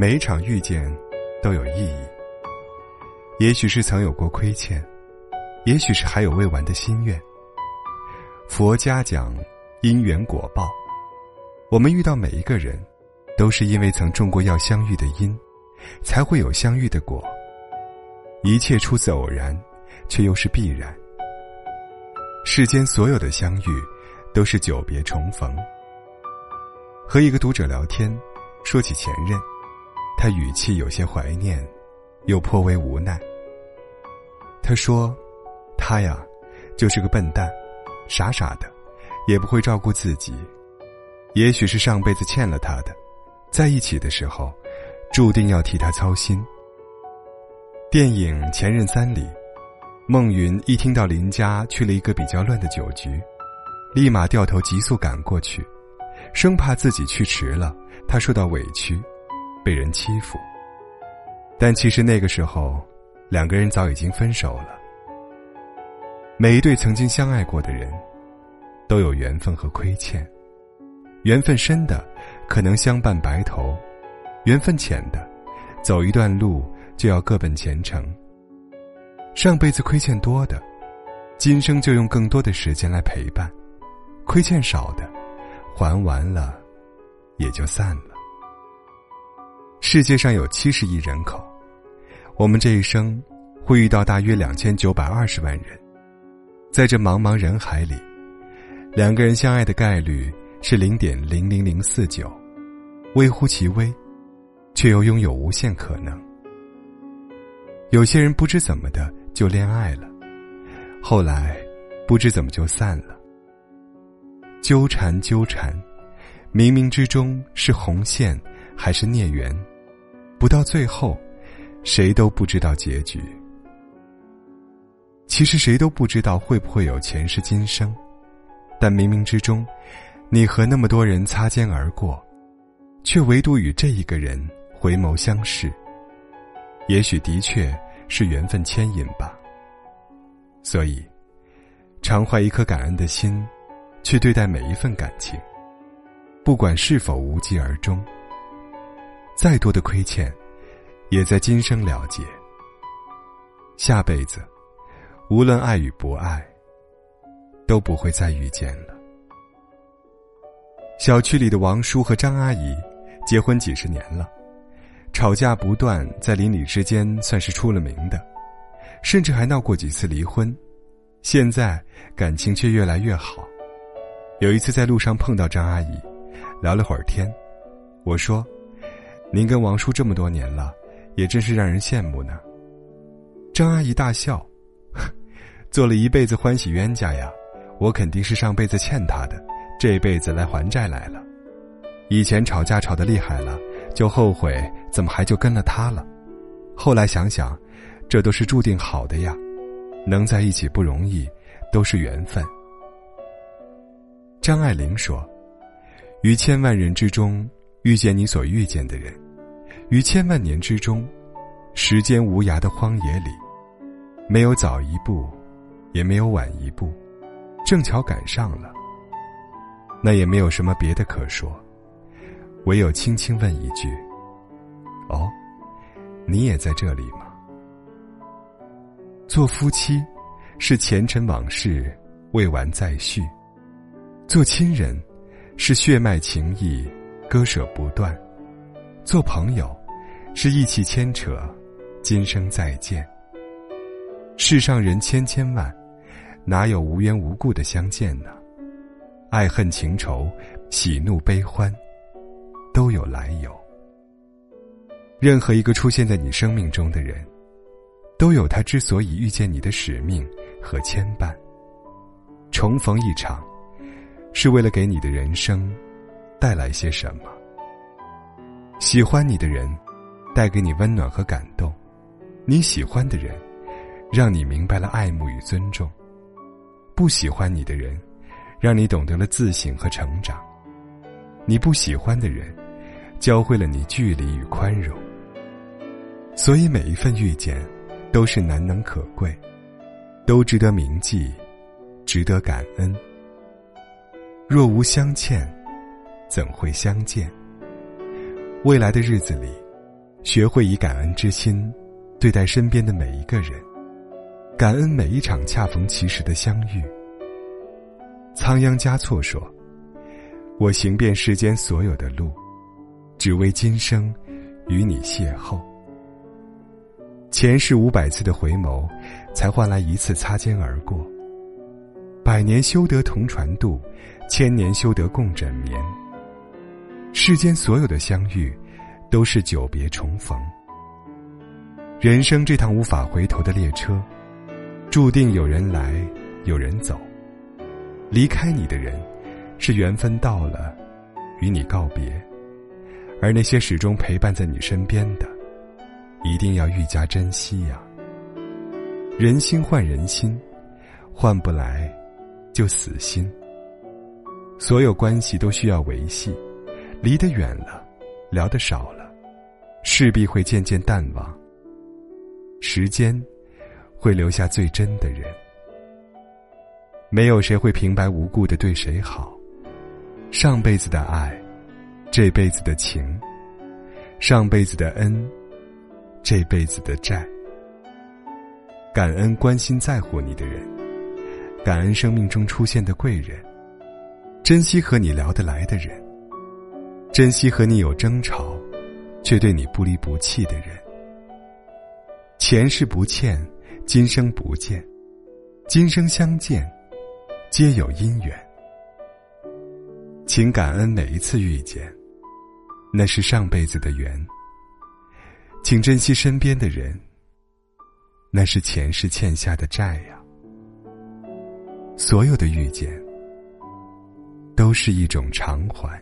每一场遇见都有意义。也许是曾有过亏欠，也许是还有未完的心愿。佛家讲因缘果报，我们遇到每一个人，都是因为曾种过要相遇的因，才会有相遇的果。一切出自偶然，却又是必然。世间所有的相遇，都是久别重逢。和一个读者聊天，说起前任。他语气有些怀念，又颇为无奈。他说：“他呀，就是个笨蛋，傻傻的，也不会照顾自己。也许是上辈子欠了他的，在一起的时候，注定要替他操心。”电影《前任三》里，孟云一听到林家去了一个比较乱的酒局，立马掉头急速赶过去，生怕自己去迟了，他受到委屈。被人欺负，但其实那个时候，两个人早已经分手了。每一对曾经相爱过的人，都有缘分和亏欠。缘分深的，可能相伴白头；缘分浅的，走一段路就要各奔前程。上辈子亏欠多的，今生就用更多的时间来陪伴；亏欠少的，还完了，也就散了。世界上有七十亿人口，我们这一生会遇到大约两千九百二十万人，在这茫茫人海里，两个人相爱的概率是零点零零零四九，微乎其微，却又拥有无限可能。有些人不知怎么的就恋爱了，后来不知怎么就散了。纠缠纠缠，冥冥之中是红线。还是孽缘，不到最后，谁都不知道结局。其实谁都不知道会不会有前世今生，但冥冥之中，你和那么多人擦肩而过，却唯独与这一个人回眸相视。也许的确是缘分牵引吧。所以，常怀一颗感恩的心，去对待每一份感情，不管是否无疾而终。再多的亏欠，也在今生了结。下辈子，无论爱与不爱，都不会再遇见了。小区里的王叔和张阿姨结婚几十年了，吵架不断，在邻里之间算是出了名的，甚至还闹过几次离婚。现在感情却越来越好。有一次在路上碰到张阿姨，聊了会儿天，我说。您跟王叔这么多年了，也真是让人羡慕呢。张阿姨大笑，做了一辈子欢喜冤家呀，我肯定是上辈子欠他的，这辈子来还债来了。以前吵架吵得厉害了，就后悔怎么还就跟了他了。后来想想，这都是注定好的呀，能在一起不容易，都是缘分。张爱玲说：“于千万人之中。”遇见你所遇见的人，于千万年之中，时间无涯的荒野里，没有早一步，也没有晚一步，正巧赶上了。那也没有什么别的可说，唯有轻轻问一句：“哦，你也在这里吗？”做夫妻，是前尘往事未完再续；做亲人，是血脉情谊。割舍不断，做朋友，是一起牵扯，今生再见。世上人千千万，哪有无缘无故的相见呢？爱恨情仇，喜怒悲欢，都有来由。任何一个出现在你生命中的人，都有他之所以遇见你的使命和牵绊。重逢一场，是为了给你的人生。带来些什么？喜欢你的人，带给你温暖和感动；你喜欢的人，让你明白了爱慕与尊重；不喜欢你的人，让你懂得了自省和成长；你不喜欢的人，教会了你距离与宽容。所以每一份遇见，都是难能可贵，都值得铭记，值得感恩。若无相欠。怎会相见？未来的日子里，学会以感恩之心对待身边的每一个人，感恩每一场恰逢其时的相遇。仓央嘉措说：“我行遍世间所有的路，只为今生与你邂逅。前世五百次的回眸，才换来一次擦肩而过。百年修得同船渡，千年修得共枕眠。世间所有的相遇。”都是久别重逢。人生这趟无法回头的列车，注定有人来，有人走。离开你的人，是缘分到了，与你告别；而那些始终陪伴在你身边的，一定要愈加珍惜呀。人心换人心，换不来，就死心。所有关系都需要维系，离得远了，聊得少了。势必会渐渐淡忘。时间，会留下最真的人。没有谁会平白无故的对谁好。上辈子的爱，这辈子的情；上辈子的恩，这辈子的债。感恩关心在乎你的人，感恩生命中出现的贵人，珍惜和你聊得来的人，珍惜和你有争吵。却对你不离不弃的人，前世不欠，今生不见，今生相见，皆有因缘。请感恩每一次遇见，那是上辈子的缘。请珍惜身边的人，那是前世欠下的债呀。所有的遇见，都是一种偿还。